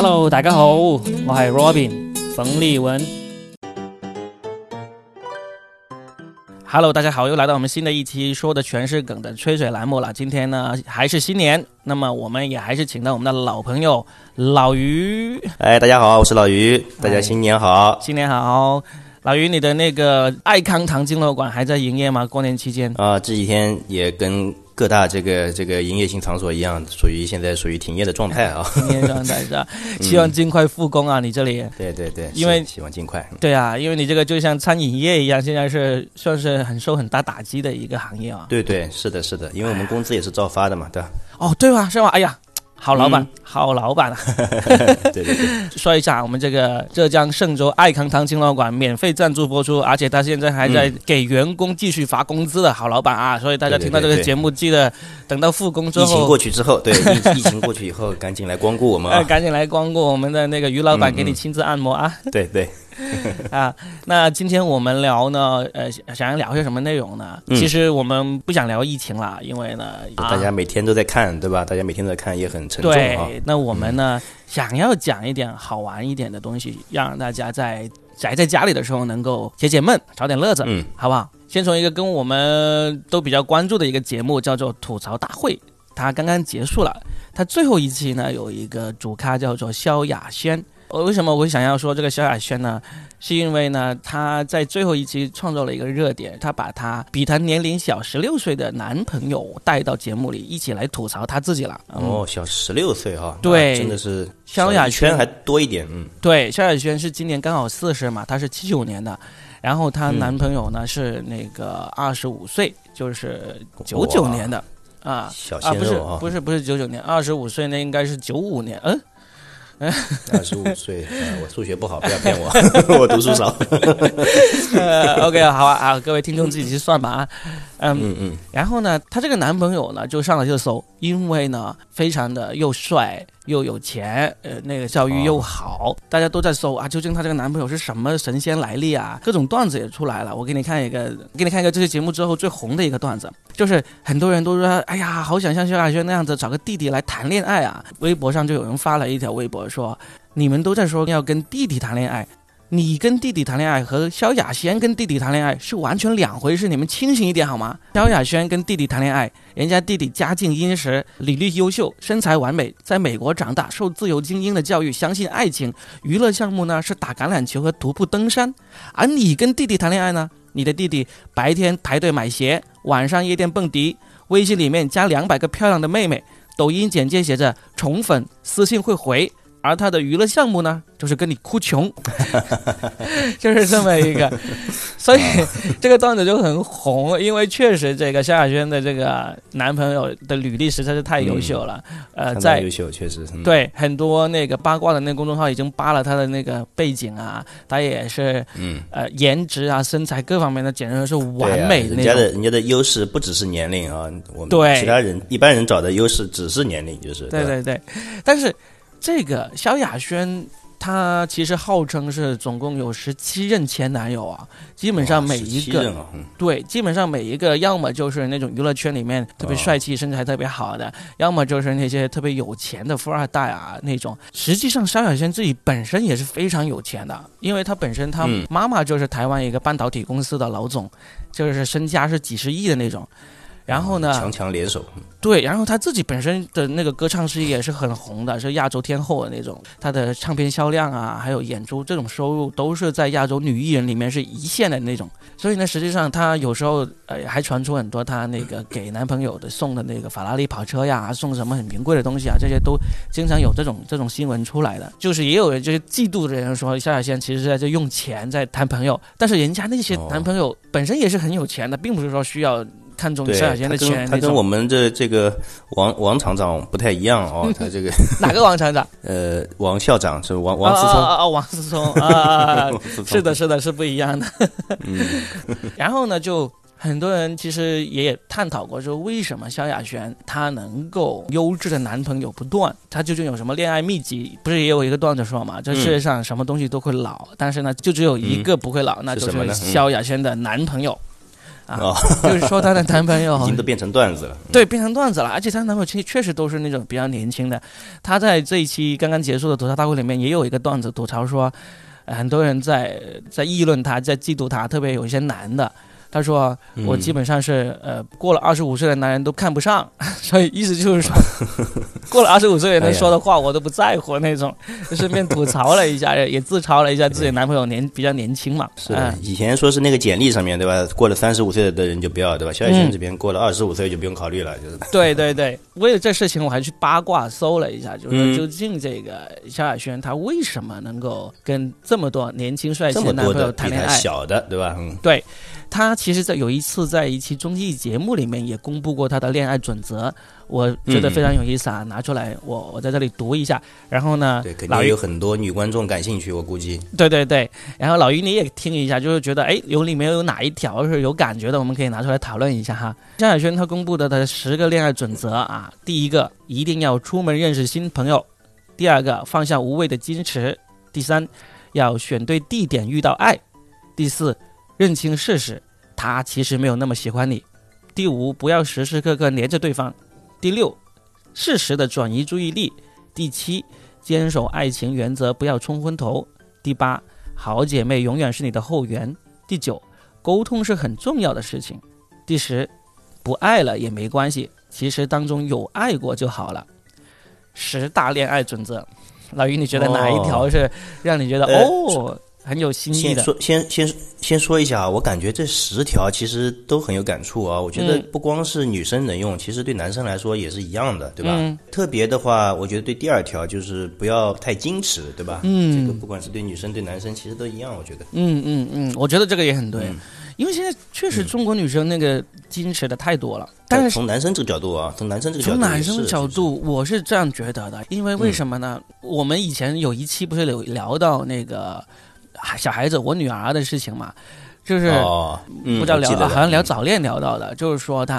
Hello，大家好，我系 Robin 冯立文。Hello，大家好，又来到我们新的一期说的全是梗的吹水栏目了。今天呢还是新年，那么我们也还是请到我们的老朋友老于。哎，大家好，我是老于，大家新年好，新年好。老于，你的那个爱康堂经络馆还在营业吗？过年期间啊，这几天也跟。各大这个这个营业性场所一样，属于现在属于停业的状态啊。停业状态是吧？希望尽快复工啊！你这里。对对对，因为希望尽快。对啊，因为你这个就像餐饮业一样，现在是算是很受很大打击的一个行业啊。对对，是的，是的，因为我们工资也是照发的嘛，对吧？哦，对吧？是吧？哎呀。好老板，好老板啊！对 对对，说一下我们这个浙江嵊州爱康堂青老馆免费赞助播出，而且他现在还在给员工继续发工资的好老板啊！所以大家听到这个节目，记得等到复工之后，疫情过去之后，对疫 疫情过去以后，赶紧来光顾我们啊！赶紧来光顾我们的那个于老板，给你亲自按摩啊！对对。啊，那今天我们聊呢，呃，想要聊些什么内容呢？其实我们不想聊疫情了，因为呢，大家每天都在看，对吧？大家每天都在看，也很沉重啊。那我们呢，想要讲一点好玩一点的东西，让大家在宅在家里的时候能够解解闷，找点乐子，嗯，好不好？先从一个跟我们都比较关注的一个节目，叫做《吐槽大会》，它刚刚结束了。它最后一期呢，有一个主咖叫做萧亚轩。我为什么我想要说这个萧亚轩呢？是因为呢，她在最后一期创造了一个热点，她把她比她年龄小十六岁的男朋友带到节目里，一起来吐槽她自己了。哦，小十六岁哈，对，真的是萧亚轩还多一点。嗯，对，萧亚轩是今年刚好四十嘛，她是七九年的，然后她男朋友呢是那个二十五岁，就是九九年的啊，小鲜肉啊，不是不是不是九九年，二十五岁那应该是九五年，嗯。二十五 岁，我数学不好，不要骗我，我读书少。OK，好啊啊，各位听众自己去算吧啊。嗯嗯，然后呢，她这个男朋友呢就上了热搜，因为呢非常的又帅又有钱，呃，那个教育又好，大家都在搜啊，究竟她这个男朋友是什么神仙来历啊？各种段子也出来了，我给你看一个，给你看一个这期节目之后最红的一个段子，就是很多人都说，哎呀，好想像萧亚轩那样子找个弟弟来谈恋爱啊。微博上就有人发了一条微博说，你们都在说要跟弟弟谈恋爱。你跟弟弟谈恋爱和萧亚轩跟弟弟谈恋爱是完全两回事，你们清醒一点好吗？萧亚轩跟弟弟谈恋爱，人家弟弟家境殷实，履历优秀，身材完美，在美国长大，受自由精英的教育，相信爱情，娱乐项目呢是打橄榄球和徒步登山。而你跟弟弟谈恋爱呢？你的弟弟白天排队买鞋，晚上夜店蹦迪，微信里面加两百个漂亮的妹妹，抖音简介写着宠粉，私信会回。而他的娱乐项目呢，就是跟你哭穷，就是这么一个，所以这个段子就很红，因为确实这个萧亚轩的这个男朋友的履历实在是太优秀了，呃，在优秀确实对很多那个八卦的那个公众号已经扒了他的那个背景啊，他也是嗯。呃颜值啊身材各方面的简直是完美的那种。人家的人家的优势不只是年龄啊，我们其他人一般人找的优势只是年龄，就是对对对，但是。这个萧亚轩，她其实号称是总共有十七任前男友啊，基本上每一个，对，基本上每一个要么就是那种娱乐圈里面特别帅气、身材特别好的，要么就是那些特别有钱的富二代啊那种。实际上，萧亚轩自己本身也是非常有钱的，因为他本身他妈妈就是台湾一个半导体公司的老总，就是身家是几十亿的那种。然后呢？强强联手。对，然后他自己本身的那个歌唱事业也是很红的，是亚洲天后的那种。他的唱片销量啊，还有演出这种收入，都是在亚洲女艺人里面是一线的那种。所以呢，实际上他有时候呃还传出很多他那个给男朋友的送的那个法拉利跑车呀，送什么很名贵的东西啊，这些都经常有这种这种新闻出来的。就是也有人就是嫉妒的人说，萧亚轩其实是在这用钱在谈朋友，但是人家那些男朋友本身也是很有钱的，并不是说需要。看中萧亚轩的钱，他跟我们的这个王王厂长不太一样哦，他这个 哪个王厂长？呃，王校长是王王思聪啊，王思聪啊，是的，是的，是不一样的。嗯，然后呢，就很多人其实也探讨过，说为什么萧亚轩她能够优质的男朋友不断，她究竟有什么恋爱秘籍？不是也有一个段子说嘛，这世界上什么东西都会老，但是呢，就只有一个不会老，那就是萧亚轩的男朋友。啊，就是说她的男朋友 已经都变成段子了。对，变成段子了，而且她男朋友其实确实都是那种比较年轻的。她在这一期刚刚结束的吐槽大会里面也有一个段子吐槽说，很多人在在议论她，在嫉妒她，特别有一些男的。他说：“我基本上是呃，过了二十五岁的男人都看不上，所以意思就是说，过了二十五岁能说的话我都不在乎那种。就顺便吐槽了一下，也自嘲了一下自己男朋友年比较年轻嘛。是以前说是那个简历上面对吧？过了三十五岁的人就不要对吧？萧亚轩这边过了二十五岁就不用考虑了，就是。对对对，为了这事情我还去八卦搜了一下，就是究竟这个萧亚轩他为什么能够跟这么多年轻帅气的男朋友谈恋爱？小的对吧？嗯，对。”他其实，在有一次在一期综艺节目里面也公布过他的恋爱准则，我觉得非常有意思啊，拿出来我我在这里读一下。然后呢，对，肯定有很多女观众感兴趣，我估计。对对对，然后老于你也听一下，就是觉得哎，有里面有哪一条是有感觉的，我们可以拿出来讨论一下哈。张亚轩他公布的的十个恋爱准则啊，第一个一定要出门认识新朋友，第二个放下无谓的矜持，第三要选对地点遇到爱，第四。认清事实，他其实没有那么喜欢你。第五，不要时时刻刻黏着对方。第六，适时的转移注意力。第七，坚守爱情原则，不要冲昏头。第八，好姐妹永远是你的后援。第九，沟通是很重要的事情。第十，不爱了也没关系，其实当中有爱过就好了。十大恋爱准则，老于你觉得哪一条是让你觉得哦？很有新意的。先说，先先先说一下啊，我感觉这十条其实都很有感触啊。我觉得不光是女生能用，其实对男生来说也是一样的，对吧？特别的话，我觉得对第二条就是不要太矜持，对吧？嗯，这个不管是对女生对男生，其实都一样，我觉得。嗯嗯嗯，我觉得这个也很对，因为现在确实中国女生那个矜持的太多了。但是从男生这个角度啊，从男生这个角度，从男生角度，我是这样觉得的。因为为什么呢？我们以前有一期不是有聊到那个。小孩子，我女儿的事情嘛，就是不知道聊，好像聊早恋聊到的，就是说她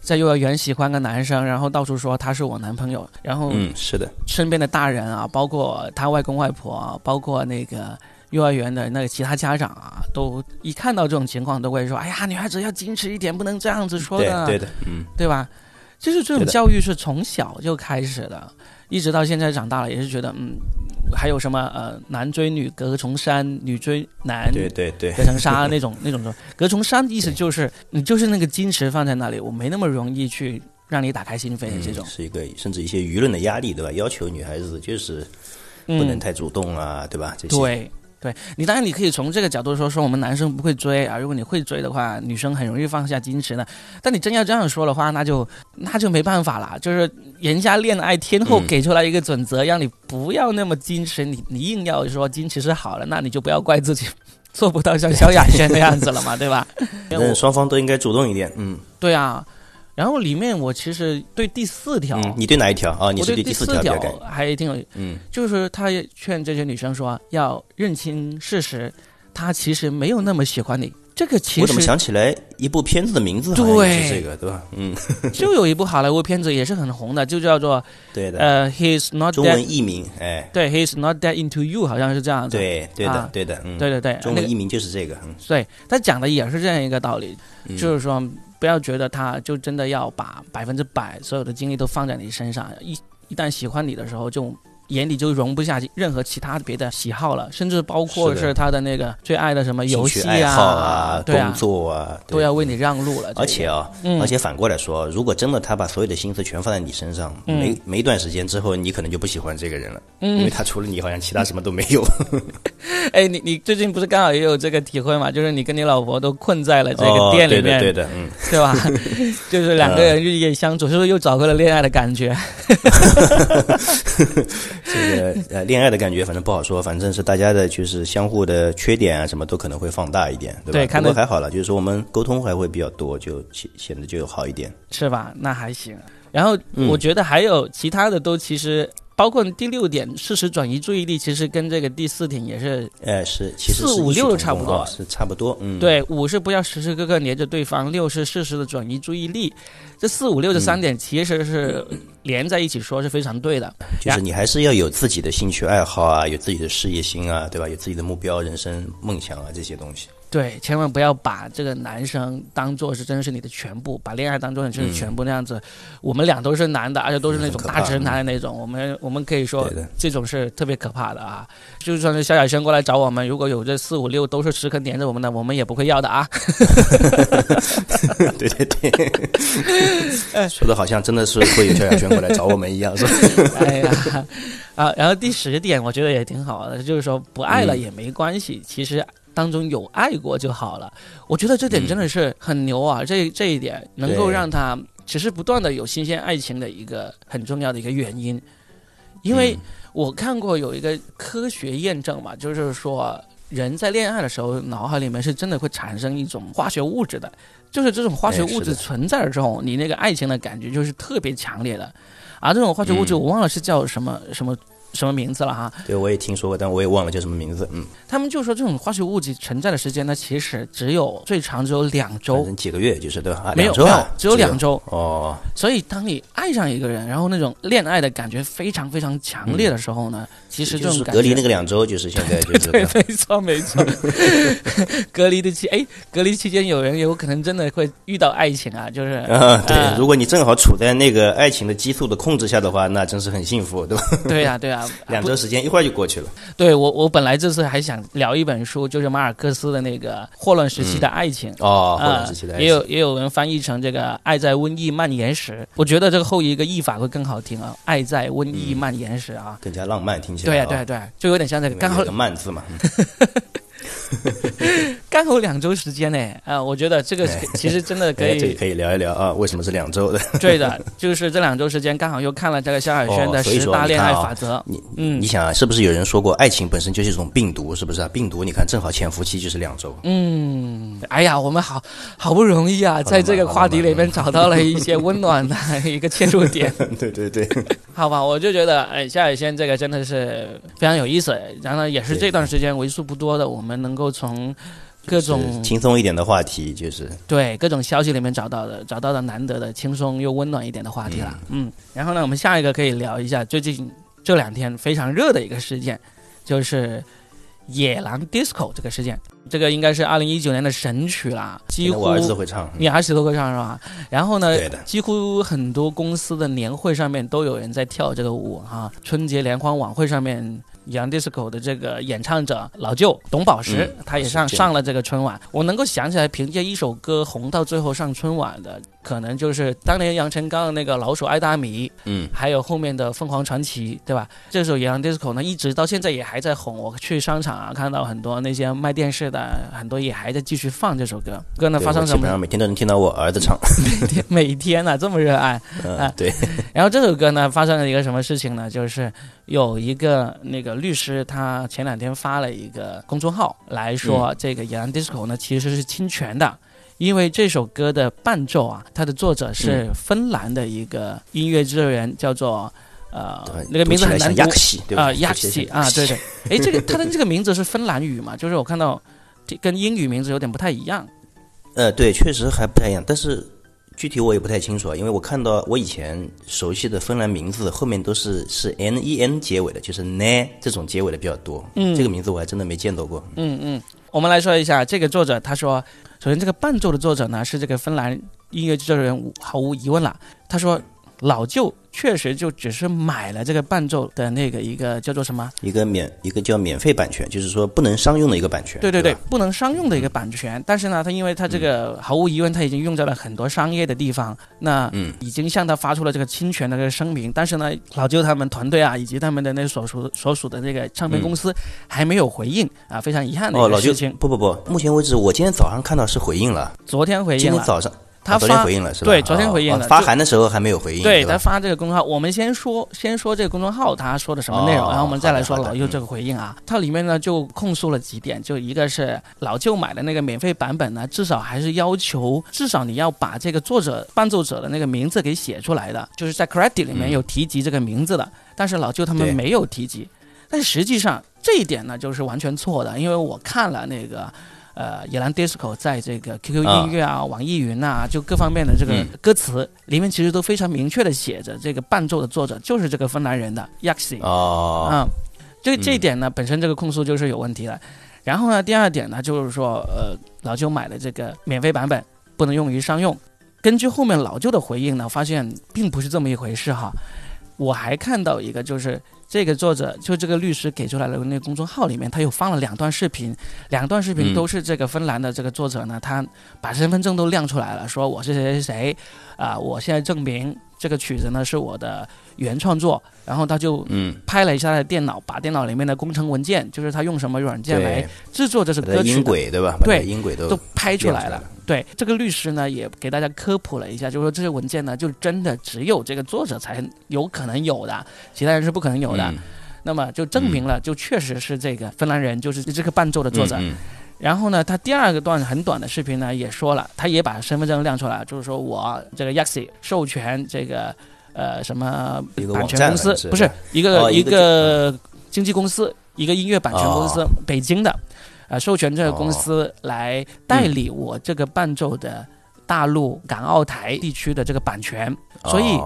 在幼儿园喜欢个男生，然后到处说他是我男朋友，然后嗯是的，身边的大人啊，包括他外公外婆，包括那个幼儿园的那个其他家长啊，都一看到这种情况都会说，哎呀，女孩子要矜持一点，不能这样子说的，对的，嗯，对吧？就是这种教育是从小就开始的，一直到现在长大了，也是觉得嗯。还有什么呃，男追女隔重山，女追男对对对隔层纱那种 那种的隔重山，意思就是你就是那个矜持放在那里，我没那么容易去让你打开心扉的这种。是一个甚至一些舆论的压力，对吧？要求女孩子就是不能太主动啊，对吧？这些对。对你当然你可以从这个角度说说我们男生不会追啊，如果你会追的话，女生很容易放下矜持的。但你真要这样说的话，那就那就没办法了。就是人家恋爱天后给出来一个准则，让你不要那么矜持，你你硬要说矜持是好的，那你就不要怪自己 做不到像萧亚轩那样子了嘛，对吧？那，双方都应该主动一点。嗯，对啊。然后里面我其实对第四条，你对哪一条啊？你是对第四条还挺有，嗯，就是他劝这些女生说要认清事实，他其实没有那么喜欢你。这个其实我怎么想起来一部片子的名字对是这个对吧？嗯，就有一部好莱坞片子也是很红的，就叫做对的呃，He's not 中文译名哎，对，He's not that into you，好像是这样子。对对的对的，嗯对对对，中文译名就是这个。对，他讲的也是这样一个道理，就是说。不要觉得他就真的要把百分之百所有的精力都放在你身上，一一旦喜欢你的时候就。眼里就容不下任何其他别的喜好了，甚至包括是他的那个最爱的什么游戏啊、工作啊，都要为你让路了。而且啊，而且反过来说，如果真的他把所有的心思全放在你身上，没没一段时间之后，你可能就不喜欢这个人了，因为他除了你，好像其他什么都没有。哎，你你最近不是刚好也有这个体会嘛？就是你跟你老婆都困在了这个店里面，对的，嗯，对吧？就是两个人日夜相处，是不是又找回了恋爱的感觉？这个呃，恋爱的感觉反正不好说，反正是大家的就是相互的缺点啊，什么都可能会放大一点，对吧？不过还好了，就是说我们沟通还会比较多，就显显得就好一点，是吧？那还行。然后我觉得还有其他的都其实。包括第六点，适时转移注意力，其实跟这个第四点也是，呃，是，其实四五六差不多，是差不多，嗯，对，五是不要时时刻刻黏着对方，六是适时的转移注意力，这四五六这三点其实是连在一起说是非常对的，就是你还是要有自己的兴趣爱好啊，有自己的事业心啊，对吧？有自己的目标、人生梦想啊这些东西。对，千万不要把这个男生当做是真的是你的全部，把恋爱当做你是全部那样子。我们俩都是男的，而且都是那种大直男的那种，我们我们可以说这种是特别可怕的啊！就算是萧亚轩过来找我们，如果有这四五六都是时刻黏着我们的，我们也不会要的啊！对 对对，说的好像真的是会有萧亚轩过来找我们一样，是吧？哎呀，啊，然后第十点我觉得也挺好的，就是说不爱了也没关系，其实。当中有爱过就好了，我觉得这点真的是很牛啊！这这一点能够让他只是不断的有新鲜爱情的一个很重要的一个原因，因为我看过有一个科学验证嘛，就是说人在恋爱的时候，脑海里面是真的会产生一种化学物质的，就是这种化学物质存在了之后，你那个爱情的感觉就是特别强烈的，而这种化学物质我忘了是叫什么什么。什么名字了哈？对，我也听说过，但我也忘了叫什么名字。嗯，他们就说这种化学物质存在的时间呢，其实只有最长只有两周，几个月就是对吧？没有没有，只有两周哦。所以当你爱上一个人，然后那种恋爱的感觉非常非常强烈的时候呢，其实这种隔离那个两周就是现在 就是对，没错没错。隔离的期哎，隔离期间有人有可能真的会遇到爱情啊，就是啊，对，如果你正好处在那个爱情的激素的控制下的话，那真是很幸福，对吧？对呀对呀。两周时间一会儿就过去了。对我，我本来这次还想聊一本书，就是马尔克斯的那个《霍乱时期的爱情》哦，霍乱时期的爱情也有也有人翻译成这个《爱在瘟疫蔓延时》。我觉得这个后一个译法会更好听啊，《爱在瘟疫蔓延时》啊，更加浪漫，听起来。对呀，对对，就有点像这个刚好个慢字嘛。刚好两周时间呢，啊，我觉得这个其实真的 可以可以聊一聊啊，为什么是两周的？对的，就是这两周时间刚好又看了这个萧亚轩的十大恋爱法则。你嗯，你想啊，是不是有人说过爱情本身就是一种病毒？是不是啊？病毒你看正好潜伏期就是两周。嗯，哎呀，我们好好不容易啊，在这个话题里面找到了一些温暖的一个切入点。对对对，好吧，我就觉得哎，萧亚轩这个真的是非常有意思，然后也是这段时间为数不多的我们能够从。各种轻松一点的话题，就是对各种消息里面找到的，找到的难得的轻松又温暖一点的话题了。嗯，然后呢，我们下一个可以聊一下最近这两天非常热的一个事件，就是野狼 disco 这个事件。这个应该是二零一九年的神曲啦，几乎我儿子都会唱，你儿子都会唱是吧？然后呢，几乎很多公司的年会上面都有人在跳这个舞哈，春节联欢晚会上面。杨 disco 的这个演唱者老舅董宝石，他也上上了这个春晚。我能够想起来，凭借一首歌红到最后上春晚的，可能就是当年杨臣刚的那个《老鼠爱大米》，嗯，还有后面的凤凰传奇，对吧？这首杨 disco 呢，一直到现在也还在红。我去商场啊，看到很多那些卖电视的，很多也还在继续放这首歌。歌呢发生什么？基本上每天都能听到我儿子唱。每天每天呢，这么热爱 啊？对。然后这首歌呢，发生了一个什么事情呢？就是有一个那个律师他。前两天发了一个公众号来说，这个《野狼 DISCO》呢其实是侵权的，因为这首歌的伴奏啊，它的作者是芬兰的一个音乐制作人，叫做呃那个名字很难读啊，亚西啊，对对，哎，这个他的这个名字是芬兰语嘛？就是我看到跟英语名字有点不太一样。呃，对，确实还不太一样，但是。具体我也不太清楚啊，因为我看到我以前熟悉的芬兰名字后面都是是 n e n 结尾的，就是 ne 这种结尾的比较多。嗯，这个名字我还真的没见到过。嗯嗯，我们来说一下这个作者，他说，首先这个伴奏的作者呢是这个芬兰音乐制作人，毫无疑问了。他说。老舅确实就只是买了这个伴奏的那个一个叫做什么？一个免一个叫免费版权，就是说不能商用的一个版权。对对对，不能商用的一个版权。但是呢，他因为他这个毫无疑问他已经用在了很多商业的地方，那嗯，已经向他发出了这个侵权的这个声明。但是呢，老舅他们团队啊，以及他们的那所属所属的那个唱片公司还没有回应啊，非常遗憾的一个事情。不不不，目前为止我今天早上看到是回应了，昨天回应了，今天早上。他昨天回应了是吧？对，昨天回应了。发函的时候还没有回应。对他发这个公众号，我们先说先说这个公众号他说的什么内容，然后我们再来说老舅这个回应啊。它里面呢就控诉了几点，就一个是老舅买的那个免费版本呢，至少还是要求至少你要把这个作者伴奏者的那个名字给写出来的，就是在 credit 里面有提及这个名字的，但是老舅他们没有提及。但实际上这一点呢就是完全错的，因为我看了那个。呃，野狼 disco 在这个 QQ 音乐啊、网易云呐，就各方面的这个歌词里面，其实都非常明确的写着，这个伴奏的作者就是这个芬兰人的 Yaxi。哦，啊，这这一点呢，本身这个控诉就是有问题的。然后呢，第二点呢，就是说，呃，老舅买的这个免费版本不能用于商用。根据后面老舅的回应呢，发现并不是这么一回事哈。我还看到一个，就是这个作者，就这个律师给出来的那个公众号里面，他又放了两段视频，两段视频都是这个芬兰的这个作者呢，他把身份证都亮出来了，说我是谁谁谁，啊，我现在证明这个曲子呢是我的原创作，然后他就嗯拍了一下他的电脑，把电脑里面的工程文件，就是他用什么软件来制作这首歌曲，音轨对吧？对，音轨都都拍出来了。对这个律师呢，也给大家科普了一下，就是说这些文件呢，就真的只有这个作者才有可能有的，其他人是不可能有的。那么就证明了，就确实是这个芬兰人，就是这个伴奏的作者。然后呢，他第二个段很短的视频呢，也说了，他也把身份证亮出来，就是说我这个 Yaxi 授权这个呃什么版权公司，不是一个一个经纪公司，一个音乐版权公司，北京的。呃，授权这个公司来代理我这个伴奏的大陆港澳台地区的这个版权，所以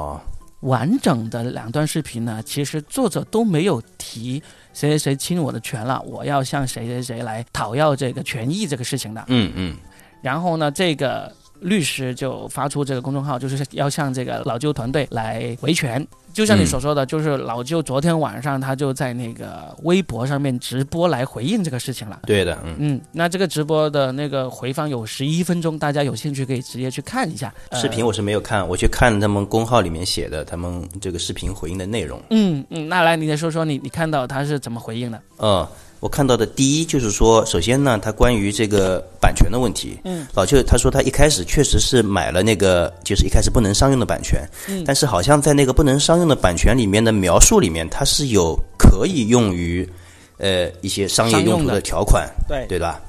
完整的两段视频呢，其实作者都没有提谁谁谁侵我的权了，我要向谁谁谁来讨要这个权益这个事情的。嗯嗯。然后呢，这个律师就发出这个公众号，就是要向这个老舅团队来维权。就像你所说的，就是老舅昨天晚上他就在那个微博上面直播来回应这个事情了。对的，嗯，那这个直播的那个回放有十一分钟，大家有兴趣可以直接去看一下。视频我是没有看，我去看他们公号里面写的他们这个视频回应的内容。嗯嗯，那来你再说说你你看到他是怎么回应的？嗯。我看到的第一就是说，首先呢，他关于这个版权的问题，嗯，老邱他说他一开始确实是买了那个，就是一开始不能商用的版权，嗯，但是好像在那个不能商用的版权里面的描述里面，它是有可以用于，呃，一些商业用途的条款，对。对吧？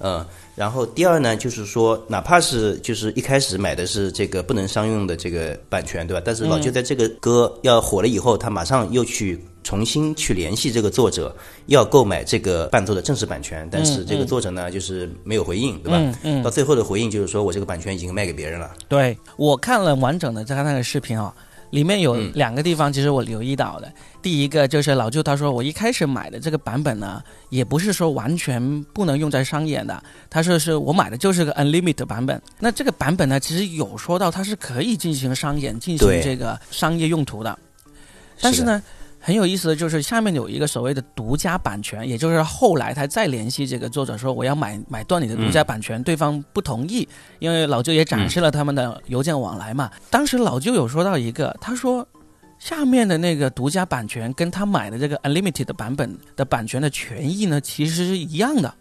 嗯。然后第二呢，就是说，哪怕是就是一开始买的是这个不能商用的这个版权，对吧？但是老舅在这个歌要火了以后，他马上又去重新去联系这个作者，要购买这个伴奏的正式版权。但是这个作者呢，就是没有回应，对吧？嗯嗯。到最后的回应就是说我这个版权已经卖给别人了。对我看了完整的他那个视频啊。里面有两个地方，其实我留意到的。第一个就是老舅他说，我一开始买的这个版本呢，也不是说完全不能用在商演的。他说是我买的就是个 unlimited 版本。那这个版本呢，其实有说到它是可以进行商演、进行这个商业用途的。但是呢。很有意思的就是下面有一个所谓的独家版权，也就是后来他再联系这个作者说我要买买断你的独家版权，对方不同意，因为老舅也展示了他们的邮件往来嘛。当时老舅有说到一个，他说下面的那个独家版权跟他买的这个 unlimited 的版本的版权的权益呢，其实是一样的。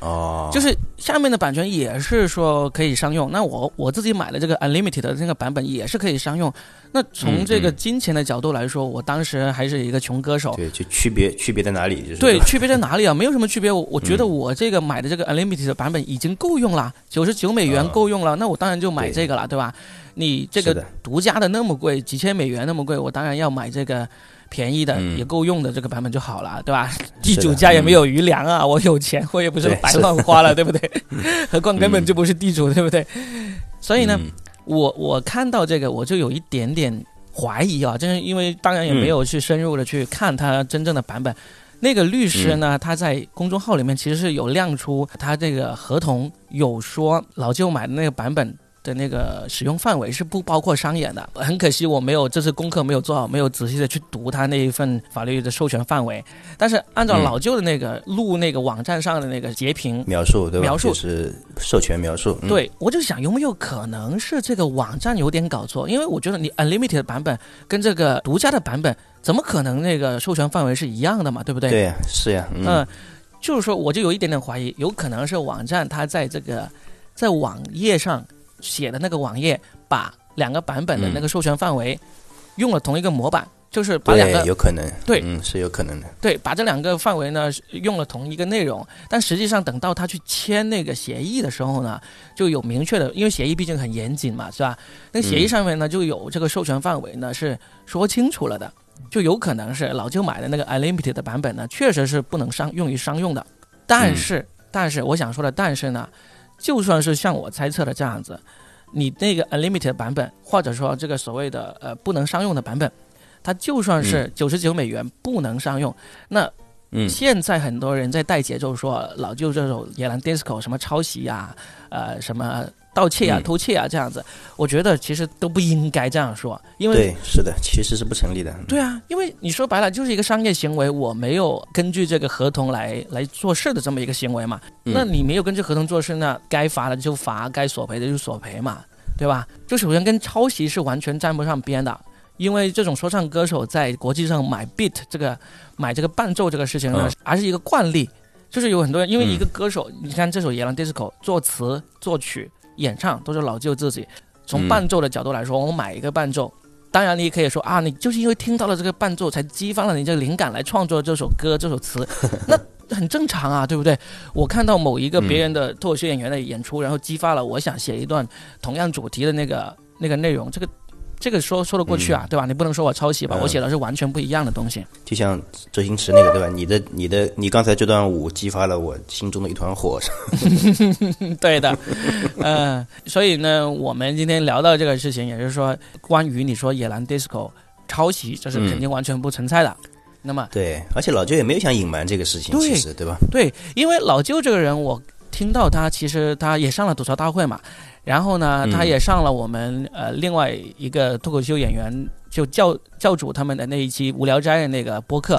哦，就是下面的版权也是说可以商用，那我我自己买的这个 unlimited 的那个版本也是可以商用。那从这个金钱的角度来说，我当时还是一个穷歌手。对，就区别区别在哪里？就是对，区别在哪里啊？没有什么区别。我我觉得我这个买的这个 unlimited 的版本已经够用了，九十九美元够用了。那我当然就买这个了，对吧？你这个独家的那么贵，几千美元那么贵，我当然要买这个便宜的也够用的这个版本就好了，对吧？地主家也没有余粮啊，我有钱我也不是白乱花了，对不对？何况根本就不是地主，对不对？所以呢。我我看到这个，我就有一点点怀疑啊，就是因为当然也没有去深入的去看他真正的版本。那个律师呢，他在公众号里面其实是有亮出他这个合同，有说老舅买的那个版本。的那个使用范围是不包括商演的，很可惜我没有这次功课没有做好，没有仔细的去读他那一份法律的授权范围。但是按照老旧的那个录那个网站上的那个截屏描述，对吧？描述是授权描述。对，我就想有没有可能是这个网站有点搞错？因为我觉得你 unlimited 版本跟这个独家的版本怎么可能那个授权范围是一样的嘛？对不对？对，是呀。嗯，就是说我就有一点点怀疑，有可能是网站它在这个在网页上。写的那个网页把两个版本的那个授权范围用了同一个模板，就是把两个有可能对，嗯，是有可能的。对，把这两个范围呢用了同一个内容，但实际上等到他去签那个协议的时候呢，就有明确的，因为协议毕竟很严谨嘛，是吧？那个协议上面呢就有这个授权范围呢是说清楚了的，就有可能是老舅买的那个 unlimited 的版本呢确实是不能商用于商用的，但是但是我想说的但是呢。就算是像我猜测的这样子，你那个 unlimited 版本，或者说这个所谓的呃不能商用的版本，它就算是九十九美元不能商用，那嗯，现在很多人在带节奏说老舅这首野狼 disco 什么抄袭呀，呃，什么盗窃啊、偷窃啊这样子，我觉得其实都不应该这样说，因为对，是的，其实是不成立的。对啊，因为你说白了就是一个商业行为，我没有根据这个合同来来做事的这么一个行为嘛，那你没有根据合同做事，那该罚的就罚，该索赔的就索赔嘛，对吧？就首先跟抄袭是完全沾不上边的。因为这种说唱歌手在国际上买 beat 这个买这个伴奏这个事情呢，还是一个惯例，就是有很多人因为一个歌手，你看这首《野狼 disco》，作词、作曲、演唱都是老舅自己。从伴奏的角度来说，我买一个伴奏，当然你也可以说啊，你就是因为听到了这个伴奏，才激发了你这个灵感来创作这首歌、这首词，那很正常啊，对不对？我看到某一个别人的脱口秀演员的演出，然后激发了我想写一段同样主题的那个那个内容，这个。这个说说得过去啊，对吧？你不能说我抄袭吧？我写的是完全不一样的东西。就像周星驰那个，对吧？你的、你的、你刚才这段舞激发了我心中的一团火。对的，嗯，所以呢，我们今天聊到这个事情，也就是说，关于你说野狼 disco 抄袭，这是肯定完全不存在的。那么，对，而且老舅也没有想隐瞒这个事情，其实对吧？对，因为老舅这个人，我听到他其实他也上了吐槽大会嘛。然后呢，他也上了我们呃另外一个脱口秀演员就教教主他们的那一期无聊斋的那个播客，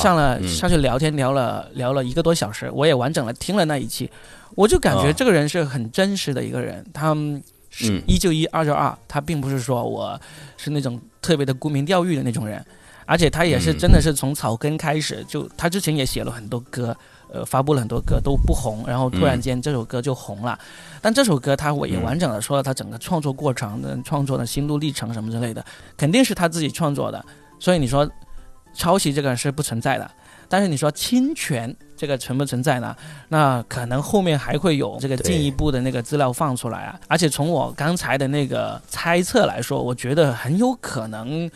上了上去聊天聊了聊了一个多小时，我也完整的听了那一期，我就感觉这个人是很真实的一个人，他是一就一二就二，他并不是说我是那种特别的沽名钓誉的那种人，而且他也是真的是从草根开始，就他之前也写了很多歌。呃，发布了很多歌都不红，然后突然间这首歌就红了。但这首歌他也完整的说了他整个创作过程的创作的心路历程什么之类的，肯定是他自己创作的。所以你说抄袭这个是不存在的，但是你说侵权这个存不存在呢？那可能后面还会有这个进一步的那个资料放出来啊。而且从我刚才的那个猜测来说，我觉得很有可能。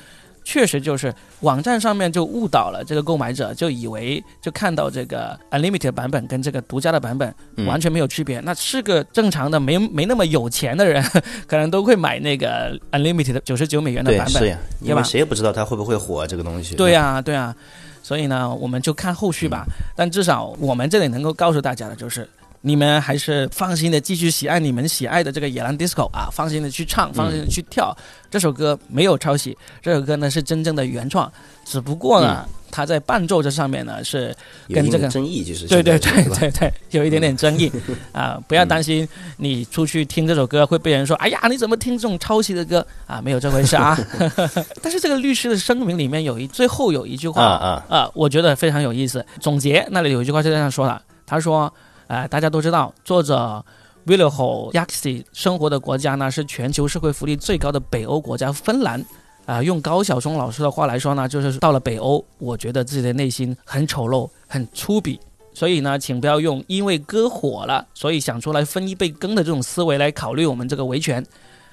确实就是网站上面就误导了这个购买者，就以为就看到这个 unlimited 版本跟这个独家的版本完全没有区别。那是个正常的没没那么有钱的人，可能都会买那个 unlimited 九十九美元的版本，对，因为谁也不知道它会不会火这个东西。对呀，对呀，所以呢，我们就看后续吧。但至少我们这里能够告诉大家的就是。你们还是放心的继续喜爱你们喜爱的这个野狼 disco 啊，放心的去唱，放心的去跳。这首歌没有抄袭，这首歌呢是真正的原创，只不过呢，它在伴奏这上面呢是跟这个争议，就是对对对对对，有一点点争议 啊。不要担心，你出去听这首歌会被人说，哎呀，你怎么听这种抄袭的歌啊？没有这回事啊。但是这个律师的声明里面有一最后有一句话啊啊，我觉得非常有意思。总结那里有一句话是这样说的，他说。哎，大家都知道，作者 w i l l h o Yaxi 生活的国家呢是全球社会福利最高的北欧国家芬兰。啊，用高晓松老师的话来说呢，就是到了北欧，我觉得自己的内心很丑陋、很粗鄙。所以呢，请不要用因为割火了，所以想出来分一杯羹的这种思维来考虑我们这个维权。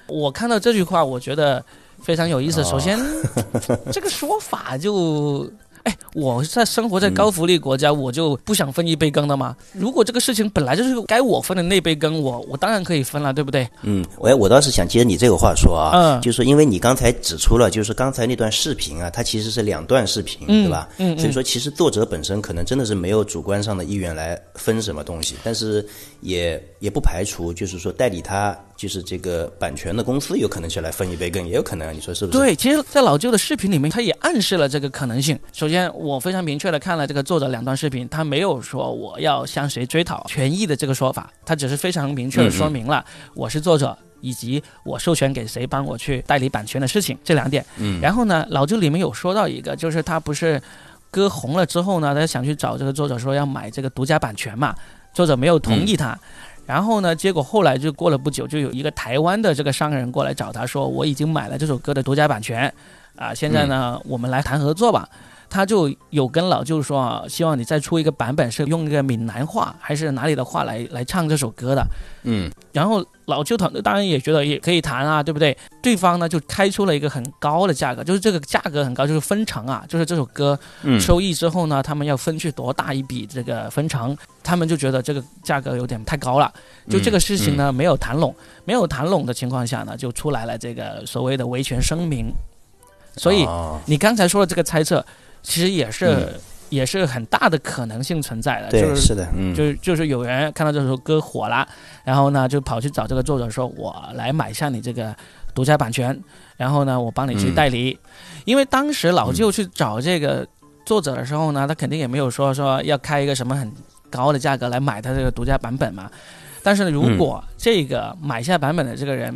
我看到这句话，我觉得非常有意思。首先，这个说法就。哎，我在生活在高福利国家，我就不想分一杯羹的吗？如果这个事情本来就是该我分的那杯羹，我我当然可以分了，对不对？嗯，我我倒是想接你这个话说啊，嗯，就是因为你刚才指出了，就是刚才那段视频啊，它其实是两段视频，对吧？嗯，所以说其实作者本身可能真的是没有主观上的意愿来分什么东西，但是也也不排除就是说代理他。就是这个版权的公司有可能去来分一杯羹，也有可能，你说是不是？对，其实，在老舅的视频里面，他也暗示了这个可能性。首先，我非常明确的看了这个作者两段视频，他没有说我要向谁追讨权益的这个说法，他只是非常明确的说明了我是作者以及我授权给谁帮我去代理版权的事情这两点。嗯。然后呢，老舅里面有说到一个，就是他不是歌红了之后呢，他想去找这个作者说要买这个独家版权嘛，作者没有同意他。然后呢？结果后来就过了不久，就有一个台湾的这个商人过来找他说：“我已经买了这首歌的独家版权，啊，现在呢，我们来谈合作吧。”他就有跟老舅说啊，希望你再出一个版本，是用一个闽南话还是哪里的话来来唱这首歌的。嗯，然后老舅团队当然也觉得也可以谈啊，对不对？对方呢就开出了一个很高的价格，就是这个价格很高，就是分成啊，就是这首歌收益之后呢，他们要分去多大一笔这个分成，他们就觉得这个价格有点太高了。就这个事情呢没有谈拢，没有谈拢的情况下呢，就出来了这个所谓的维权声明。所以你刚才说的这个猜测。其实也是也是很大的可能性存在的。对，是的，嗯，就是就是有人看到这首歌火了，然后呢就跑去找这个作者说：“我来买下你这个独家版权，然后呢我帮你去代理。”因为当时老舅去找这个作者的时候呢，他肯定也没有说说要开一个什么很高的价格来买他这个独家版本嘛。但是呢如果这个买下版本的这个人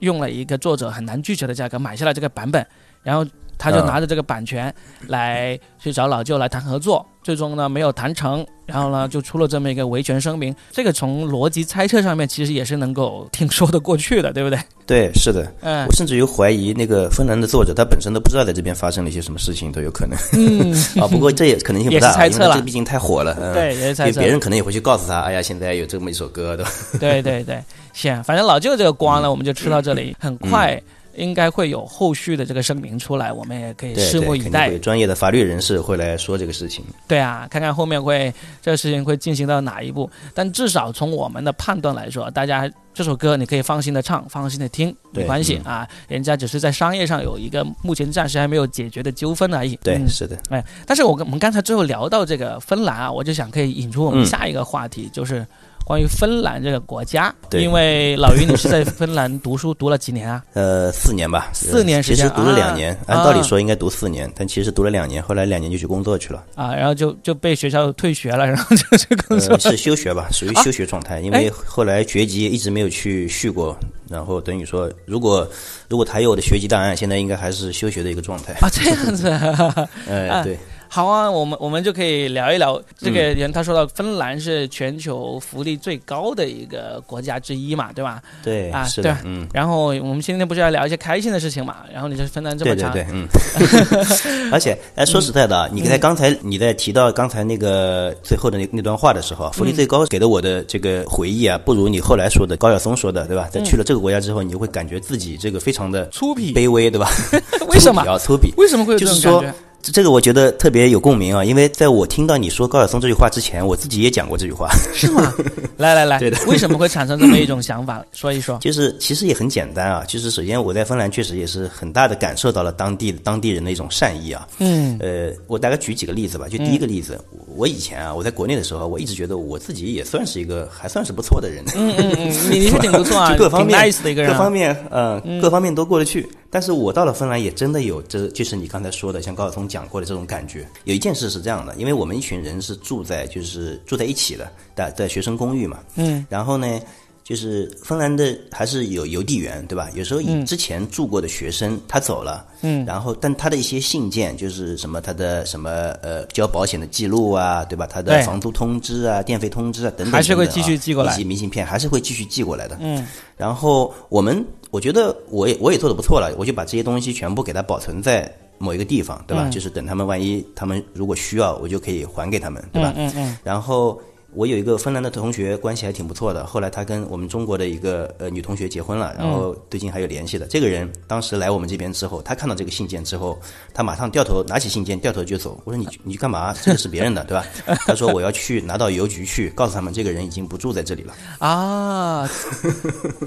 用了一个作者很难拒绝的价格买下了这个版本，然后。他就拿着这个版权来去找老舅来谈合作，最终呢没有谈成，然后呢就出了这么一个维权声明。这个从逻辑猜测上面其实也是能够挺说得过去的，对不对？对，是的。嗯，我甚至于怀疑那个芬兰的作者他本身都不知道在这边发生了一些什么事情都有可能。嗯 啊，不过这也可能性不大，因为这毕竟太火了。对，也是猜测。别人可能也会去告诉他，哎呀，现在有这么一首歌，对吧？对对对，行，反正老舅这个光呢，我们就吃到这里，很快。应该会有后续的这个声明出来，我们也可以拭目以待。对专业的法律人士会来说这个事情。对啊，看看后面会这个事情会进行到哪一步。但至少从我们的判断来说，大家这首歌你可以放心的唱，放心的听，没关系啊。人家只是在商业上有一个目前暂时还没有解决的纠纷而已。对，是的。哎，但是我跟我们刚才最后聊到这个芬兰啊，我就想可以引出我们下一个话题，就是。关于芬兰这个国家，因为老于你是在芬兰读书读了几年啊？呃，四年吧，四年时间，其实读了两年，按道理说应该读四年，但其实读了两年，后来两年就去工作去了。啊，然后就就被学校退学了，然后就去工作。是休学吧，属于休学状态，因为后来学籍一直没有去续过，然后等于说，如果如果他有我的学籍档案，现在应该还是休学的一个状态。啊，这样子。哎，对。好啊，我们我们就可以聊一聊这个人。他说到芬兰是全球福利最高的一个国家之一嘛，对吧？对啊，是的，嗯。然后我们今天不是要聊一些开心的事情嘛？然后你这芬兰这么长，对对对，嗯。而且，哎，说实在的，你在刚才你在提到刚才那个最后的那那段话的时候，福利最高给的我的这个回忆啊，不如你后来说的高晓松说的，对吧？在去了这个国家之后，你就会感觉自己这个非常的粗鄙、卑微，对吧？为什么？比较粗鄙？为什么会有这种感觉？这个我觉得特别有共鸣啊，因为在我听到你说高晓松这句话之前，我自己也讲过这句话。是吗？来来来，对的。为什么会产生这么一种想法？说一说。就是其实也很简单啊，就是首先我在芬兰确实也是很大的感受到了当地当地人的一种善意啊。嗯。呃，我大概举几个例子吧。就第一个例子，我以前啊，我在国内的时候，我一直觉得我自己也算是一个还算是不错的人。嗯嗯嗯，你是挺不错啊，各方面 nice 的一个人。各方面，嗯，各方面都过得去。但是我到了芬兰，也真的有这就是你刚才说的，像高晓松讲过的这种感觉。有一件事是这样的，因为我们一群人是住在就是住在一起的，在在学生公寓嘛。嗯。然后呢，就是芬兰的还是有邮递员，对吧？有时候以之前住过的学生他走了，嗯。然后，但他的一些信件，就是什么他的什么呃交保险的记录啊，对吧？他的房租通知啊、电费通知啊等等，还是会继续寄过来。以及明信片还是会继续寄过来的。嗯。然后我们。我觉得我也我也做的不错了，我就把这些东西全部给他保存在某一个地方，对吧？就是等他们万一他们如果需要，我就可以还给他们，对吧？嗯嗯。然后。我有一个芬兰的同学，关系还挺不错的。后来他跟我们中国的一个呃女同学结婚了，然后最近还有联系的。这个人当时来我们这边之后，他看到这个信件之后，他马上掉头拿起信件，掉头就走。我说你你干嘛？这个是别人的，对吧？他说我要去拿到邮局去，告诉他们这个人已经不住在这里了。啊，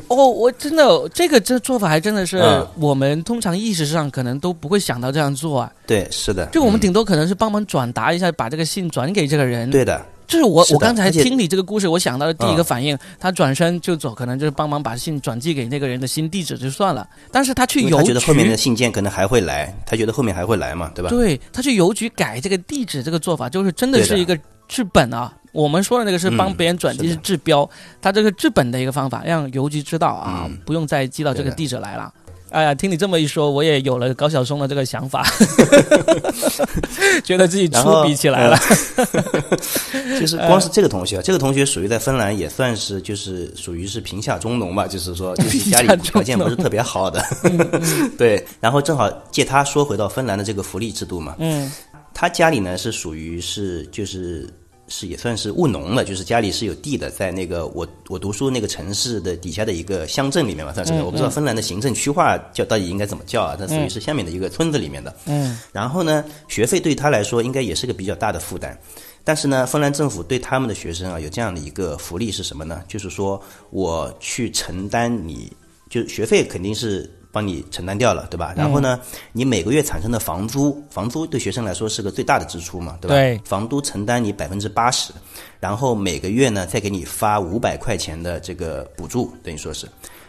哦，我真的这个这做法还真的是我们通常意识上可能都不会想到这样做啊。对，是的。就我们顶多可能是帮忙转达一下，把这个信转给这个人。对的。就是我，我刚才听你这个故事，我想到的第一个反应，他转身就走，可能就是帮忙把信转寄给那个人的新地址就算了。但是他去邮局，他觉得后面的信件可能还会来，他觉得后面还会来嘛，对吧？对他去邮局改这个地址，这个做法就是真的是一个治本啊。我们说的那个是帮别人转寄是治标，他这个治本的一个方法，让邮局知道啊，不用再寄到这个地址来了。哎呀，听你这么一说，我也有了高晓松的这个想法，觉得自己粗鄙起来了。就是 光是这个同学，这个同学属于在芬兰也算是就是属于是贫下中农吧，就是说就是家里条件不是特别好的。对，然后正好借他说回到芬兰的这个福利制度嘛。嗯，他家里呢是属于是就是。是也算是务农的，就是家里是有地的，在那个我我读书那个城市的底下的一个乡镇里面嘛，算是我不知道芬兰的行政区划叫到底应该怎么叫啊？它属于是下面的一个村子里面的。嗯。然后呢，学费对他来说应该也是个比较大的负担，但是呢，芬兰政府对他们的学生啊有这样的一个福利是什么呢？就是说我去承担你，就学费肯定是。帮你承担掉了，对吧？然后呢，你每个月产生的房租，房租对学生来说是个最大的支出嘛，对吧？对，房租承担你百分之八十，然后每个月呢再给你发五百块钱的这个补助，等于说是。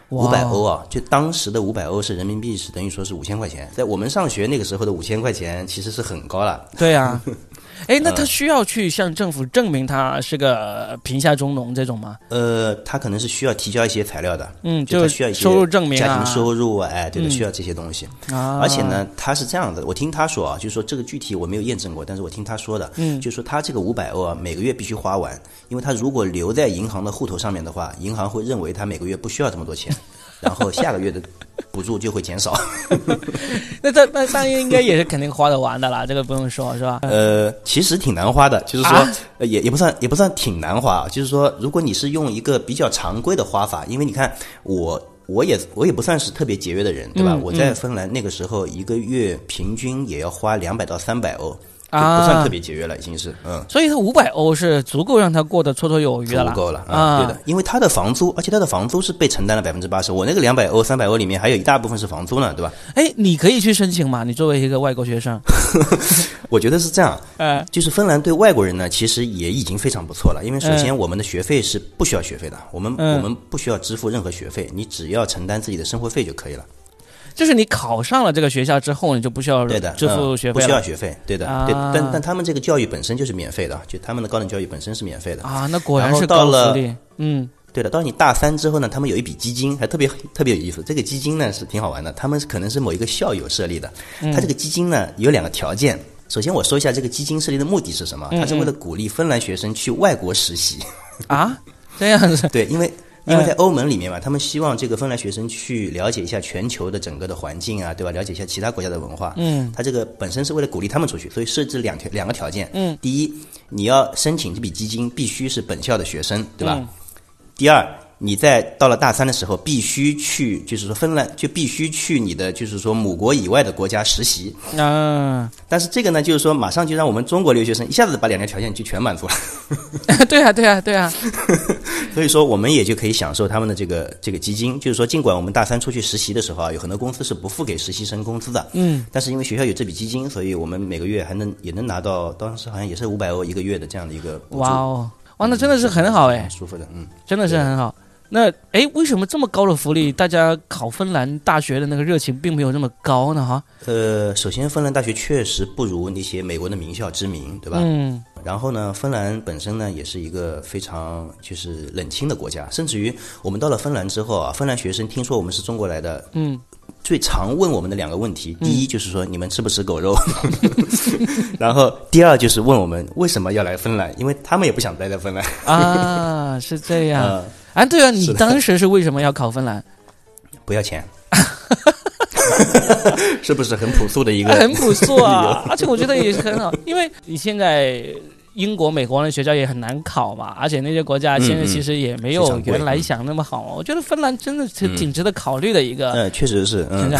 五百欧啊，就当时的五百欧是人民币是等于说是五千块钱，在我们上学那个时候的五千块钱其实是很高了。对呀。哎，那他需要去向政府证明他是个贫下中农这种吗？呃，他可能是需要提交一些材料的，嗯，就需要一些收入证明、家庭收入啊，哎，对的，需要这些东西。啊，而且呢，他是这样的，我听他说啊，就是说这个具体我没有验证过，但是我听他说的，嗯，就是说他这个五百欧啊，每个月必须花完，因为他如果留在银行的户头上面的话，银行会认为他每个月不需要这么多钱。然后下个月的补助就会减少，那这那上月应该也是肯定花得完的啦，这个不用说是吧？呃，其实挺难花的，就是说也也不算也不算挺难花，就是说如果你是用一个比较常规的花法，因为你看我我也我也不算是特别节约的人，对吧？我在芬兰那个时候一个月平均也要花两百到三百欧。不算特别节约了，已经是嗯，所以他五百欧是足够让他过得绰绰有余的了，足够了啊，对的，因为他的房租，而且他的房租是被承担了百分之八十，我那个两百欧、三百欧里面还有一大部分是房租呢，对吧？哎，你可以去申请嘛，你作为一个外国学生，我觉得是这样，呃，就是芬兰对外国人呢，其实也已经非常不错了，因为首先我们的学费是不需要学费的，我们我们不需要支付任何学费，你只要承担自己的生活费就可以了。就是你考上了这个学校之后，你就不需要对的支付学费不需要学费，对的，对。但但他们这个教育本身就是免费的，就他们的高等教育本身是免费的啊。那果然是高福利。嗯，对的。到你大三之后呢，他们有一笔基金，还特别特别有意思。这个基金呢是挺好玩的，他们可能是某一个校友设立的。他这个基金呢有两个条件。首先我说一下这个基金设立的目的是什么？它是为了鼓励芬兰学生去外国实习。啊，这样子。对，因为。因为在欧盟里面嘛，他们希望这个芬兰学生去了解一下全球的整个的环境啊，对吧？了解一下其他国家的文化。嗯，他这个本身是为了鼓励他们出去，所以设置两条两个条件。嗯，第一，你要申请这笔基金必须是本校的学生，对吧？第二。你在到了大三的时候，必须去，就是说芬兰就必须去你的，就是说母国以外的国家实习。啊，但是这个呢，就是说马上就让我们中国留学生一下子把两条条件就全满足了。对啊，对啊，对啊。所以说，我们也就可以享受他们的这个这个基金。就是说，尽管我们大三出去实习的时候啊，有很多公司是不付给实习生工资的。嗯。但是因为学校有这笔基金，所以我们每个月还能也能拿到，当时好像也是五百欧一个月的这样的一个。哇哦，哇，那真的是很好哎，舒服的，嗯，真的是很好。那哎，为什么这么高的福利，大家考芬兰大学的那个热情并没有那么高呢？哈，呃，首先芬兰大学确实不如那些美国的名校知名，对吧？嗯。然后呢，芬兰本身呢也是一个非常就是冷清的国家，甚至于我们到了芬兰之后啊，芬兰学生听说我们是中国来的，嗯，最常问我们的两个问题，第一就是说你们吃不吃狗肉，然后第二就是问我们为什么要来芬兰，因为他们也不想待在芬兰啊，是这样。啊，对啊，你当时是为什么要考芬兰？不要钱，是不是很朴素的一个？很朴素啊，而且我觉得也是很好，因为你现在英国、美国的学校也很难考嘛，而且那些国家现在其实也没有原来想那么好。我觉得芬兰真的是挺值得考虑的一个。嗯，确实是。嗯，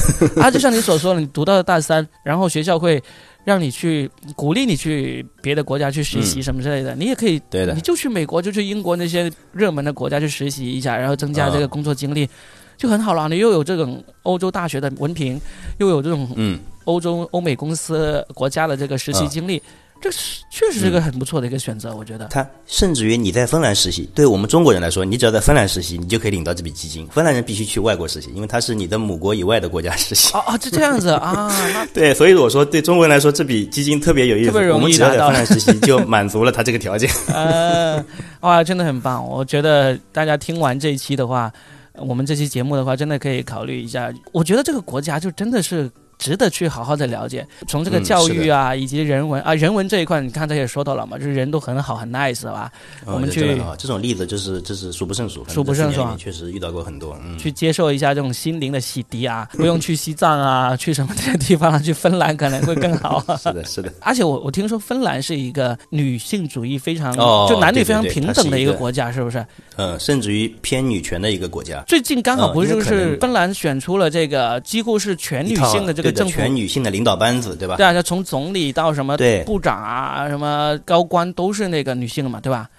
啊，就像你所说的，你读到了大三，然后学校会。让你去鼓励你去别的国家去实习什么之类的，你也可以，对的，你就去美国，就去英国那些热门的国家去实习一下，然后增加这个工作经历，就很好了。你又有这种欧洲大学的文凭，又有这种嗯。欧洲欧美公司国家的这个实习经历。这是确实是个很不错的一个选择，我觉得。他甚至于你在芬兰实习，对我们中国人来说，你只要在芬兰实习，你就可以领到这笔基金。芬兰人必须去外国实习，因为他是你的母国以外的国家实习。哦哦，就这样子 啊。对，所以我说对中国人来说，这笔基金特别有意思。特别容易我们只要在芬兰实习，就满足了他这个条件。呃，哇，真的很棒！我觉得大家听完这一期的话，我们这期节目的话，真的可以考虑一下。我觉得这个国家就真的是。值得去好好的了解，从这个教育啊，以及人文啊，人文这一块，你刚才也说到了嘛，就是人都很好，很 nice 吧？我们去这种例子就是就是数不胜数，数不胜数，确实遇到过很多。嗯，去接受一下这种心灵的洗涤啊，不用去西藏啊，去什么这些地方，去芬兰可能会更好。是的，是的。而且我我听说芬兰是一个女性主义非常，就男女非常平等的一个国家，是不是？嗯，甚至于偏女权的一个国家。最近刚好不是就是芬兰选出了这个几乎是全女性的这个全女性的领导班子，对吧？对啊，从总理到什么部长啊，什么高官都是那个女性嘛，对吧？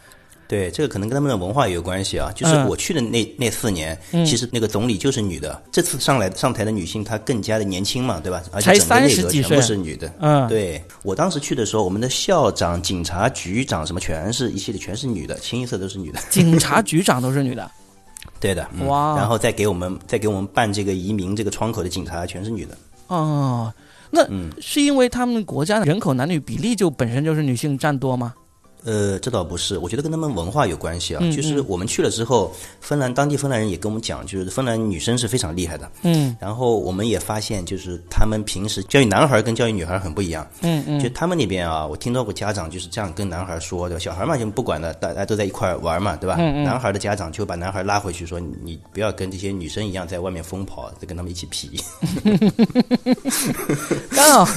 对，这个可能跟他们的文化也有关系啊。就是我去的那那四年，其实那个总理就是女的。这次上来上台的女性，她更加的年轻嘛，对吧？而且整个内阁全部是女的。嗯，对我当时去的时候，我们的校长、警察局长什么，全是一系列全是女的，清一色都是女的。警察局长都是女的。对的。哇。然后再给我们再给我们办这个移民这个窗口的警察，全是女的。哦，那是因为他们国家的人口男女比例就本身就是女性占多吗？呃，这倒不是，我觉得跟他们文化有关系啊。就是我们去了之后，芬兰当地芬兰人也跟我们讲，就是芬兰女生是非常厉害的。嗯。然后我们也发现，就是他们平时教育男孩跟教育女孩很不一样。嗯嗯。就他们那边啊，我听到过家长就是这样跟男孩说的，小孩嘛就不管了，大家都在一块玩嘛，对吧？嗯嗯。男孩的家长就把男孩拉回去说：“你不要跟这些女生一样在外面疯跑，再跟他们一起皮。”刚好，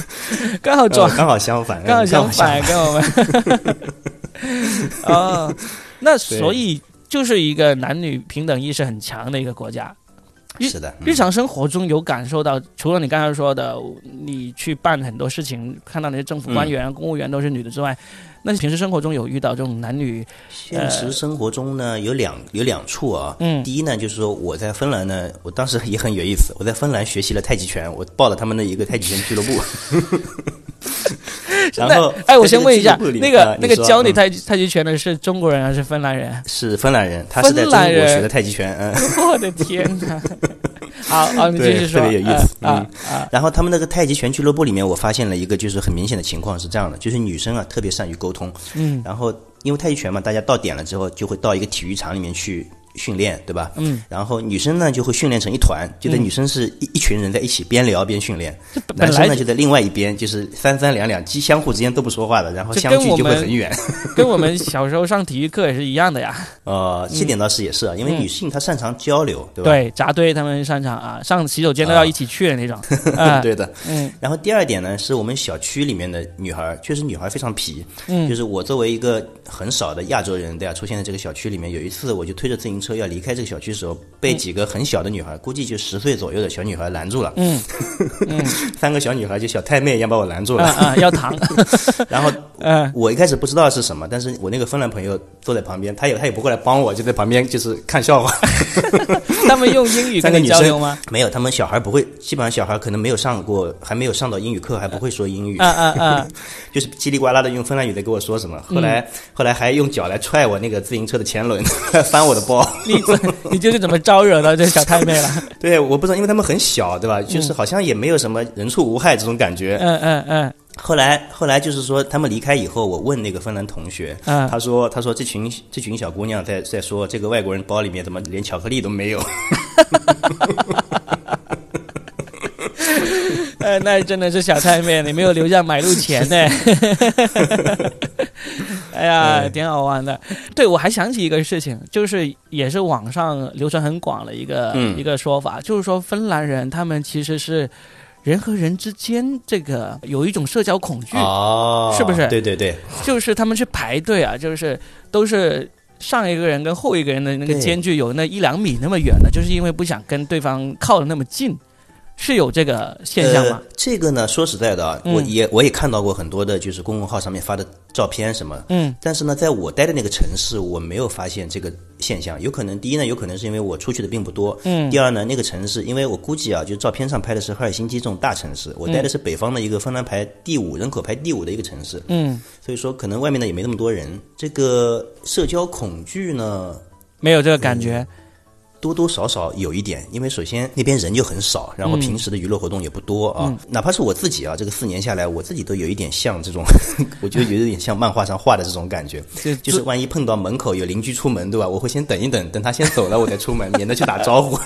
刚好撞，刚好相反，刚好相反，跟我们。哦，那所以就是一个男女平等意识很强的一个国家。是的，日常生活中有感受到，除了你刚才说的，你去办很多事情，看到那些政府官员、公务员都是女的之外，那平时生活中有遇到这种男女？现实生活中呢，有两有两处啊。嗯。第一呢，就是说我在芬兰呢，我当时也很有意思，我在芬兰学习了太极拳，我报了他们的一个太极拳俱乐部。然后，哎，我先问一下，那个那个教你太太极拳的是中国人还是芬兰人？是芬兰人，他是在中国学的太极拳。嗯，我的天哪！好，好，你继续说。特别有意思。嗯啊。然后他们那个太极拳俱乐部里面，我发现了一个就是很明显的情况是这样的，就是女生啊特别善于沟通。嗯。然后因为太极拳嘛，大家到点了之后就会到一个体育场里面去。训练对吧？嗯，然后女生呢就会训练成一团，就在女生是一一群人在一起边聊边训练，男生呢就在另外一边，就是三三两两，既相互之间都不说话的，然后相距就会很远。跟我们小时候上体育课也是一样的呀。呃，这点倒是也是啊，因为女性她擅长交流，对吧？对，扎堆他们擅长啊，上洗手间都要一起去的那种。啊，对的。嗯。然后第二点呢，是我们小区里面的女孩，确实女孩非常皮。嗯。就是我作为一个很少的亚洲人，对啊，出现在这个小区里面，有一次我就推着自行车要离开这个小。区的时候被几个很小的女孩，估计就十岁左右的小女孩拦住了。嗯，三个小女孩就小太妹一样把我拦住了。啊，要糖。然后，嗯，我一开始不知道是什么，但是我那个芬兰朋友坐在旁边，他也他也不过来帮我，就在旁边就是看笑话。他们用英语跟你交流吗？没有，他们小孩不会，基本上小孩可能没有上过，还没有上到英语课，还不会说英语。啊啊啊！就是叽里呱啦的用芬兰语在跟我说什么。后来后来还用脚来踹我那个自行车的前轮，翻我的包。你你就是怎么招惹到这小太妹了？对，我不知道，因为他们很小，对吧？就是好像也没有什么人畜无害这种感觉。嗯嗯嗯。后来后来就是说，他们离开以后，我问那个芬兰同学，嗯他说他说这群这群小姑娘在在说，这个外国人包里面怎么连巧克力都没有？呃，那真的是小太妹，你没有留下买路钱呢。哎呀，挺好玩的。对，我还想起一个事情，就是也是网上流传很广的一个一个说法，就是说芬兰人他们其实是人和人之间这个有一种社交恐惧，哦，是不是？对对对，就是他们去排队啊，就是都是上一个人跟后一个人的那个间距有那一两米那么远的，就是因为不想跟对方靠的那么近。是有这个现象吗？这个呢，说实在的啊，我也我也看到过很多的，就是公众号上面发的照片什么。嗯。但是呢，在我待的那个城市，我没有发现这个现象。有可能，第一呢，有可能是因为我出去的并不多。嗯。第二呢，那个城市，因为我估计啊，就照片上拍的是赫尔辛基这种大城市，我待的是北方的一个芬兰排第五人口排第五的一个城市。嗯。所以说，可能外面呢也没那么多人。这个社交恐惧呢，没有这个感觉。多多少少有一点，因为首先那边人就很少，然后平时的娱乐活动也不多啊。哪怕是我自己啊，这个四年下来，我自己都有一点像这种，我觉得有点像漫画上画的这种感觉。就是万一碰到门口有邻居出门，对吧？我会先等一等，等他先走了，我再出门，免得去打招呼。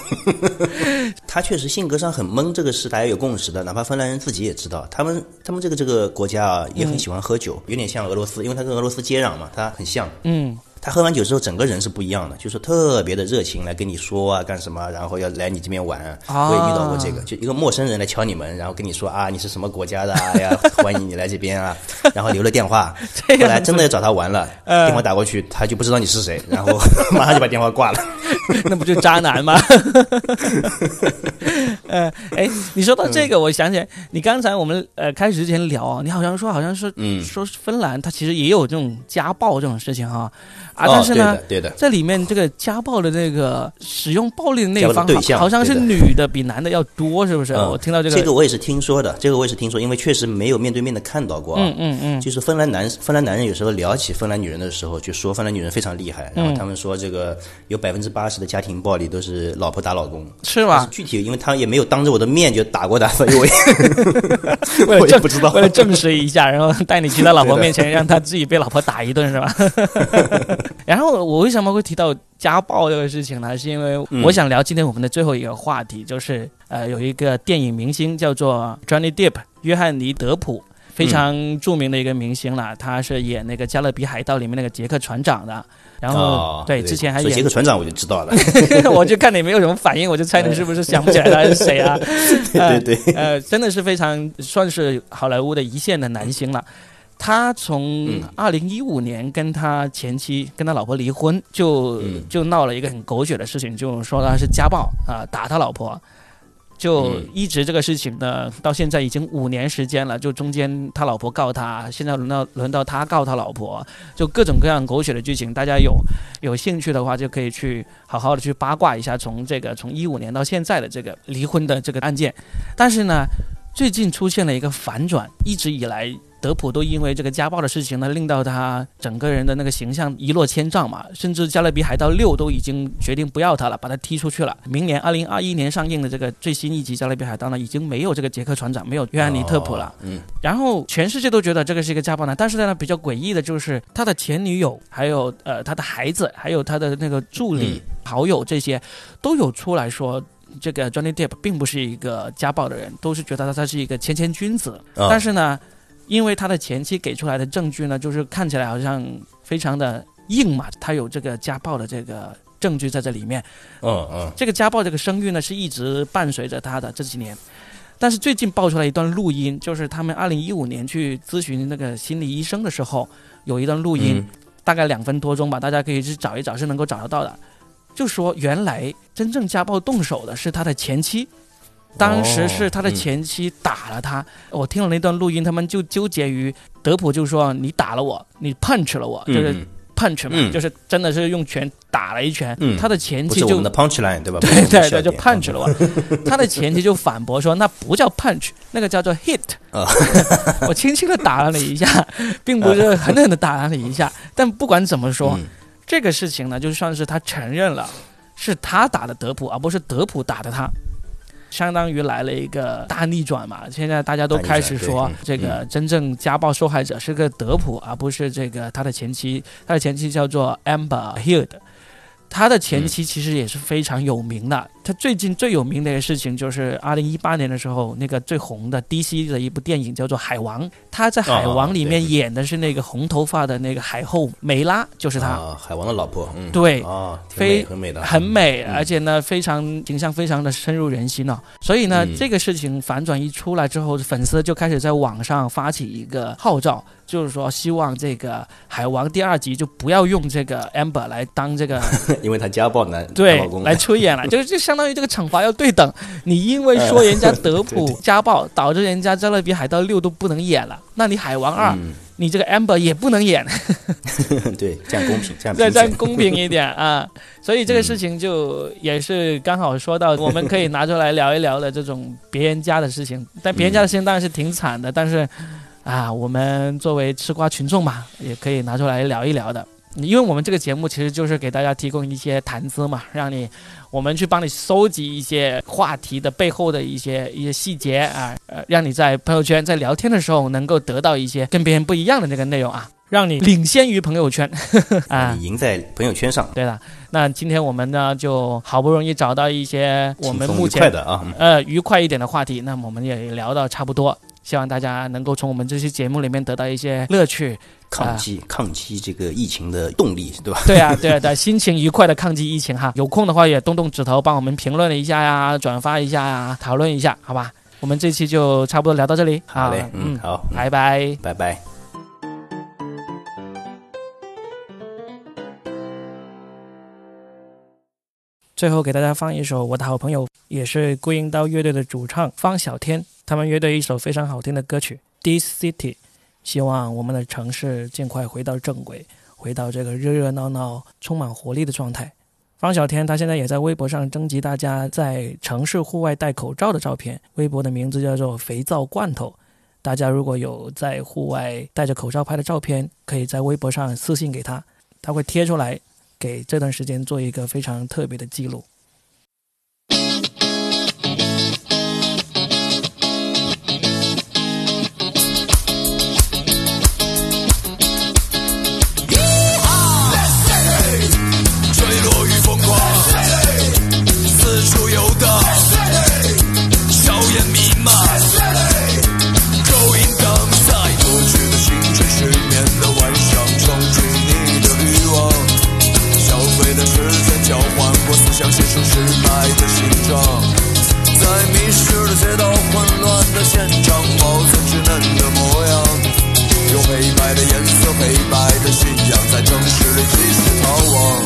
他确实性格上很闷，这个是大家有共识的。哪怕芬兰人自己也知道，他们他们这个这个国家啊，也很喜欢喝酒，有点像俄罗斯，因为他跟俄罗斯接壤嘛，他很像。嗯。他喝完酒之后，整个人是不一样的，就是特别的热情来跟你说啊，干什么，然后要来你这边玩。我也遇到过这个，就一个陌生人来敲你门，然后跟你说啊，你是什么国家的呀？欢迎你来这边啊，然后留了电话。后来真的要找他玩了，电话打过去，他就不知道你是谁，然后马上就把电话挂了。那不就渣男吗？呃，哎，你说到这个，我想起来，你刚才我们呃开始之前聊，你好像说好像说，嗯说芬兰，他其实也有这种家暴这种事情哈。啊，但是呢，对的，在里面这个家暴的那个使用暴力的那一方好像是女的比男的要多，是不是？我听到这个，这个我也是听说的，这个我也是听说，因为确实没有面对面的看到过。嗯嗯嗯，就是芬兰男芬兰男人有时候聊起芬兰女人的时候，就说芬兰女人非常厉害，然后他们说这个有百分之八十的家庭暴力都是老婆打老公，是吧？具体因为他也没有当着我的面就打过他，所以我也 我也不知道，为了证实一下，然后带你去他老婆面前，让他自己被老婆打一顿，是吧？然后我为什么会提到家暴这个事情呢？是因为我想聊今天我们的最后一个话题，就是呃，有一个电影明星叫做 Johnny Depp，约翰尼·德普，非常著名的一个明星了。他是演那个《加勒比海盗》里面那个杰克船长的。然后对，之前还演杰克船长，我就知道了。我就看你没有什么反应，我就猜你是不是想不起来他是谁啊？对对，呃，真的是非常算是好莱坞的一线的男星了。他从二零一五年跟他前妻跟他老婆离婚，就就闹了一个很狗血的事情，就说他是家暴啊，打他老婆，就一直这个事情呢，到现在已经五年时间了，就中间他老婆告他，现在轮到轮到他告他老婆，就各种各样狗血的剧情，大家有有兴趣的话，就可以去好好的去八卦一下，从这个从一五年到现在的这个离婚的这个案件，但是呢，最近出现了一个反转，一直以来。德普都因为这个家暴的事情呢，令到他整个人的那个形象一落千丈嘛，甚至《加勒比海盗六》都已经决定不要他了，把他踢出去了。明年二零二一年上映的这个最新一集《加勒比海盗》呢，已经没有这个杰克船长，没有约翰尼特普了。嗯。然后全世界都觉得这个是一个家暴男，但是呢，比较诡异的就是他的前女友，还有呃他的孩子，还有他的那个助理、好友这些，都有出来说，这个 Johnny Depp 并不是一个家暴的人，都是觉得他他是一个谦谦君子。但是呢。因为他的前妻给出来的证据呢，就是看起来好像非常的硬嘛，他有这个家暴的这个证据在这里面。嗯嗯。这个家暴这个声誉呢，是一直伴随着他的这几年，但是最近爆出来一段录音，就是他们二零一五年去咨询那个心理医生的时候，有一段录音，大概两分多钟吧，大家可以去找一找，是能够找得到的。就说原来真正家暴动手的是他的前妻。当时是他的前妻打了他，我听了那段录音，他们就纠结于德普就说你打了我，你 punch 了我，就是 punch 嘛，就是真的是用拳打了一拳。他的前妻就我们的 punch line 对吧？对对对，就 punch 了我。他的前妻就反驳说那不叫 punch，那个叫做 hit。我轻轻的打了你一下，并不是狠狠的打了你一下。但不管怎么说，这个事情呢，就算是他承认了是他打的德普，而不是德普打的他。相当于来了一个大逆转嘛，现在大家都开始说，这个真正家暴受害者是个德普，而不是这个他的前妻，他的前妻叫做 Amber Heard。他的前妻其实也是非常有名的。他最近最有名的一个事情就是二零一八年的时候，那个最红的 DC 的一部电影叫做《海王》。他在《海王》里面演的是那个红头发的那个海后梅拉，就是他。海王的老婆。对，啊，非很美的，很美，而且呢，非常形象，非常的深入人心哦。所以呢，这个事情反转一出来之后，粉丝就开始在网上发起一个号召。就是说，希望这个《海王》第二集就不要用这个 Amber 来当这个，因为他家暴男对 来出演了，就就相当于这个惩罚要对等。你因为说人家德普家暴，导致人家《加勒比海盗六》都不能演了，那你《海王二》你这个 Amber 也不能演。对，这样公平，这样 再这样公平一点 啊！所以这个事情就也是刚好说到，我们可以拿出来聊一聊的这种别人家的事情。但别人家的事情当然是挺惨的，但是。啊，我们作为吃瓜群众嘛，也可以拿出来聊一聊的。因为我们这个节目其实就是给大家提供一些谈资嘛，让你我们去帮你搜集一些话题的背后的一些一些细节啊，呃，让你在朋友圈在聊天的时候能够得到一些跟别人不一样的那个内容啊，让你领先于朋友圈 啊，赢在朋友圈上。对了，那今天我们呢就好不容易找到一些我们目前的啊，呃，愉快一点的话题，那么我们也聊到差不多。希望大家能够从我们这期节目里面得到一些乐趣，抗击抗击这个疫情的动力，对吧？对啊，对啊，对，心情愉快的抗击疫情哈。有空的话也动动指头帮我们评论一下呀，转发一下呀，讨论一下，好吧？我们这期就差不多聊到这里，好嘞，嗯，好，拜拜，拜拜。最后给大家放一首我的好朋友，也是归音刀乐队的主唱方小天，他们乐队一首非常好听的歌曲《This City》，希望我们的城市尽快回到正轨，回到这个热热闹闹、充满活力的状态。方小天他现在也在微博上征集大家在城市户外戴口罩的照片，微博的名字叫做“肥皂罐头”。大家如果有在户外戴着口罩拍的照片，可以在微博上私信给他，他会贴出来。给这段时间做一个非常特别的记录。Oh.